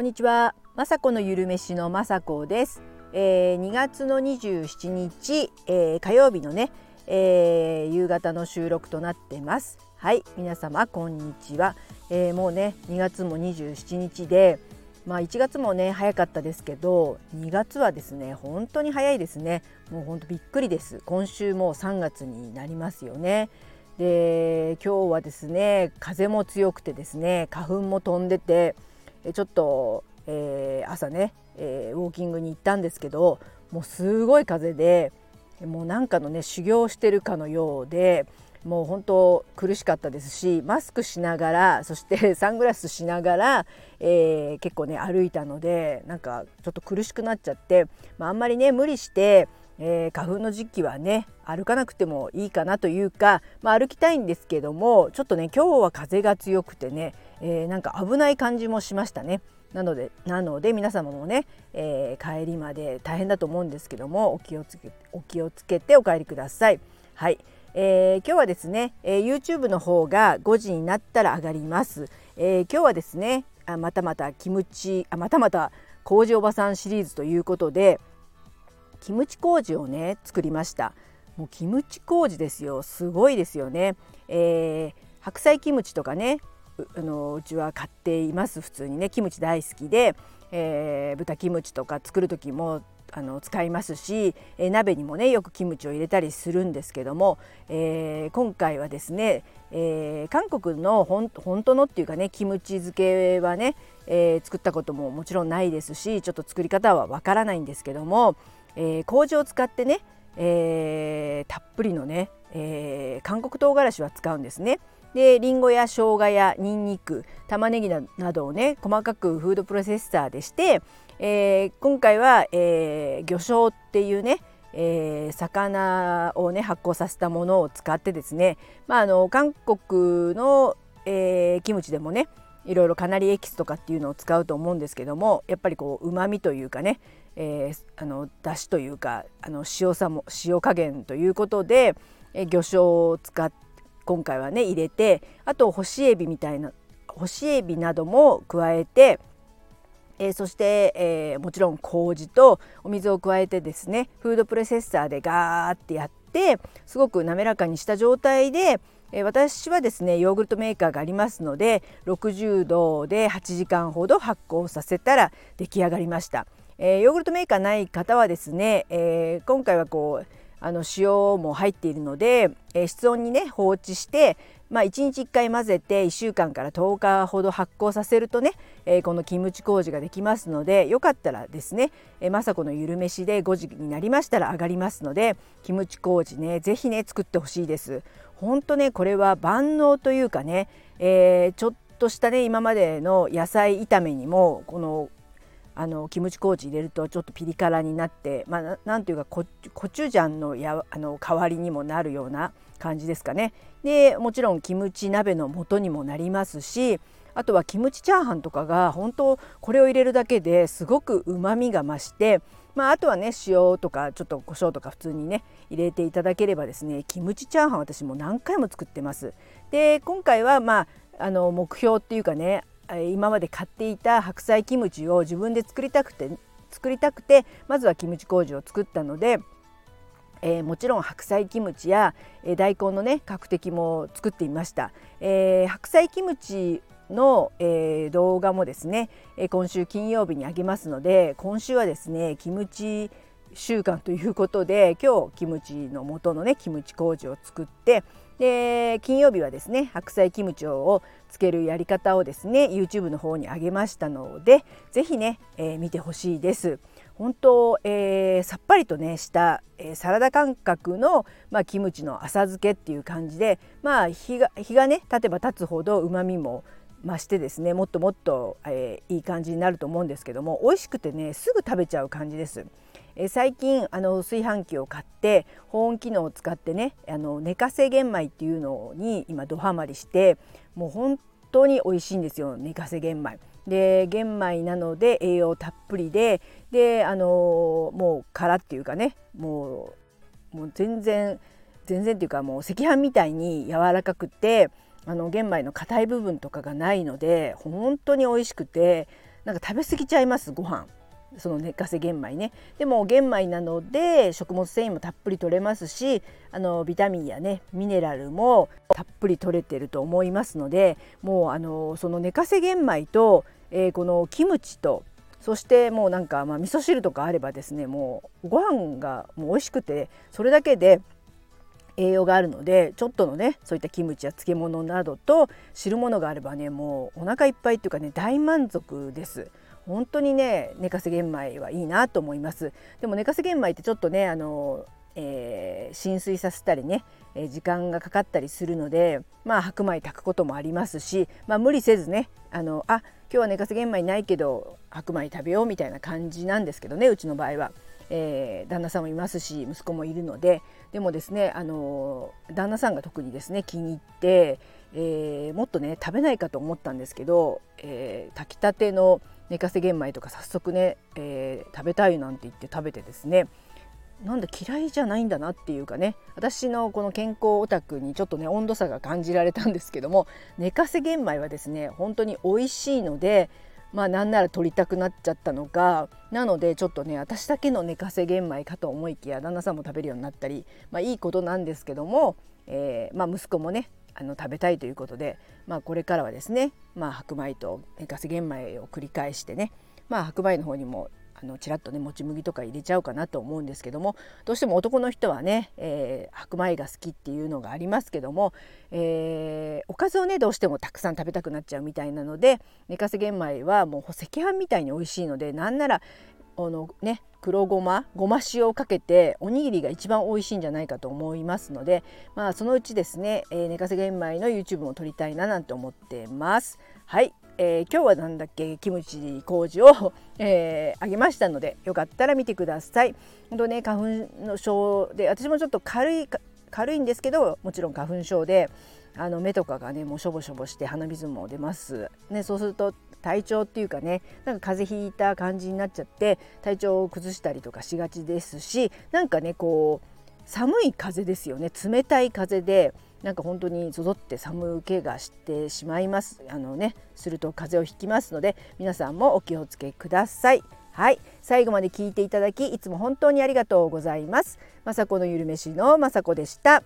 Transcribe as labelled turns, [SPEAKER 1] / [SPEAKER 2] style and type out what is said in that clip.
[SPEAKER 1] こんにちは、まさこのゆるめしのまさこです、えー、2月の27日、えー、火曜日のね、えー、夕方の収録となってます。はい皆様こんにちは、えー、もうね2月も27日でまあ1月もね早かったですけど2月はですね本当に早いですね。もう本当びっくりです。今週も3月になりますよね。で今日はですね風も強くてですね花粉も飛んでてちょっと、えー、朝ね、えー、ウォーキングに行ったんですけどもうすごい風でもうなんかのね修行してるかのようでもう本当苦しかったですしマスクしながらそして サングラスしながら、えー、結構ね歩いたのでなんかちょっと苦しくなっちゃって、まあ、あんまりね無理して、えー、花粉の時期はね歩かなくてもいいかなというか、まあ、歩きたいんですけどもちょっとね今日は風が強くてね、えー、なんか危ない感じもしましたね。なのでなので皆様もね、えー、帰りまで大変だと思うんですけどもお気をつけお気をつけてお帰りください。はい、えー、今日はですね、えー、YouTube の方が5時になったら上がります。え今日はですねあまたまたキムチあまたまた麹おばさんシリーズということでキムチ麹をね作りました。もうキムチ麹ですよ。すごいですよね、えー、白菜キムチとかねあのうちは買っています。普通にね。キムチ大好きで、えー、豚キムチとか作る時もあの使いますし、えー、鍋にもねよくキムチを入れたりするんですけども、えー、今回はですね、えー、韓国の本当のっていうかねキムチ漬けはね、え作ったことももちろんないですしちょっと作り方はわからないんですけども、え麹を使ってねえー、たっぷりのね、えー、韓国唐辛子は使うんですね。でりんごや生姜やにんにく玉ねぎなどをね細かくフードプロセッサーでして、えー、今回は、えー、魚醤っていうね、えー、魚をね発酵させたものを使ってですね、まあ、あの韓国の、えー、キムチでもねいろいろかなりエキスとかっていうのを使うと思うんですけどもやっぱりこううまみというかね、えー、あの出汁というかあの塩さも塩加減ということで、えー、魚醤を使っ今回はね入れてあと干しエビみたいな干しエビなども加えて、えー、そして、えー、もちろん麹とお水を加えてですねフードプロセッサーでガーってやってすごく滑らかにした状態で、え、私はですねヨーグルトメーカーがありますので60度で8時間ほど発酵させたら出来上がりました。えー、ヨーグルトメーカーない方はですね、えー、今回はこうあの塩も入っているので、えー、室温にね放置して、まあ、1日1回混ぜて1週間から10日ほど発酵させるとね、えー、このキムチ麹ができますのでよかったらですね、えー、雅子のゆるめしで5時になりましたら上がりますのでキムチ麹ね是非ね作ってほしいです。本当ねこれは万能というかね、えー、ちょっとしたね今までの野菜炒めにもこのあのキムチ麹入れるとちょっとピリ辛になってまあなんていうかコチュジャンのやあの代わりにもなるような感じですかね。でもちろんキムチ鍋の元にもなりますしあとはキムチチャーハンとかが本当これを入れるだけですごくうまみが増して、まあ、あとはね塩とかちょっと胡椒とか普通にね入れていただければですねキムチチャーハン私も何回も作ってます。で今回はまああの目標っていうかね今まで買っていた白菜キムチを自分で作りたくて作りたくてまずはキムチ麹を作ったので、えー、もちろん白菜キムチや、えー、大根のね角的も作っていました、えー、白菜キムチの、えー、動画もですね、えー、今週金曜日にあげますので今週はですねキムチ週間ということで今日キムチの元のねキムチ麹を作ってで金曜日はですね白菜キムチをつけるやり方をですね YouTube の方に上げましたので是非ね、えー、見てほしいです。本当、えー、さっぱりとねした、えー、サラダ感覚の、まあ、キムチの浅漬けっていう感じでまあ日が日がね経てば経つほどうまみも増してですねもっともっと、えー、いい感じになると思うんですけども美味しくてねすぐ食べちゃう感じです。え最近あの炊飯器を買って保温機能を使ってねあの寝かせ玄米っていうのに今どハマりしてもう本当に美味しいんですよ寝かせ玄米。で玄米なので栄養たっぷりでであのもう殻っていうかねもうもう全然全然っていうかもう赤飯みたいに柔らかくてあの玄米の硬い部分とかがないので本当に美味しくてなんか食べ過ぎちゃいますご飯その寝かせ玄米ねでも玄米なので食物繊維もたっぷり取れますしあのビタミンやねミネラルもたっぷり取れてると思いますのでもうあのその寝かせ玄米と、えー、このキムチとそしてもうなんかまあ味噌汁とかあればですねもうご飯がもう美味しくてそれだけで栄養があるのでちょっとのねそういったキムチや漬物などと汁物があればねもうお腹いっぱいっていうかね大満足です。本当にね寝かせ玄米はいいなと思いますでも寝かせ玄米ってちょっとねあの、えー、浸水させたりね、えー、時間がかかったりするのでまあ白米炊くこともありますし、まあ、無理せずねあのあ今日は寝かせ玄米ないけど白米食べようみたいな感じなんですけどねうちの場合は。えー、旦那さんもいますし息子もいるのででもですねあの旦那さんが特にですね気に入って、えー、もっとね食べないかと思ったんですけど、えー、炊きたての寝かせ玄米とか早速ね、えー、食べたいなんて言って食べてですね。なんだ嫌いじゃないんだなっていうかね。私のこの健康オタクにちょっとね温度差が感じられたんですけども寝かせ玄米はですね本当に美味しいのでまあなんなら取りたくなっちゃったのかなのでちょっとね私だけの寝かせ玄米かと思いきや旦那さんも食べるようになったりまあいいことなんですけども、えー、まあ息子もねあの食べたいということで、まあ、これからはですね、まあ、白米と寝かせ玄米を繰り返してね、まあ、白米の方にもあのちらっとねもち麦とか入れちゃおうかなと思うんですけどもどうしても男の人はね、えー、白米が好きっていうのがありますけども、えー、おかずをねどうしてもたくさん食べたくなっちゃうみたいなので寝かせ玄米はもう赤飯みたいに美味しいのでなんならあのね黒ごまごま塩をかけておにぎりが一番美味しいんじゃないかと思いますのでまあそのうちですね、えー、寝かせ玄米の YouTube も撮りたいななんて思ってます。はい、えー、今日はなんだっけキムチ麹を、えー、あげましたのでよかったら見てください。本当ね花粉の症で私もちょっと軽い軽いんですけどもちろん花粉症であの目とかがねもうしょぼしょぼして鼻水も出ます、ね、そうすると体調っていうかねなんか風邪ひいた感じになっちゃって体調を崩したりとかしがちですしなんかねこう寒い風ですよね。冷たい風でなんか本当にぞぞって寒気がしてしまいます。あのねすると風邪をひきますので皆さんもお気をつけください。はい。最後まで聞いていただきいつも本当にありがとうございます。雅子のゆるめしの雅子でした。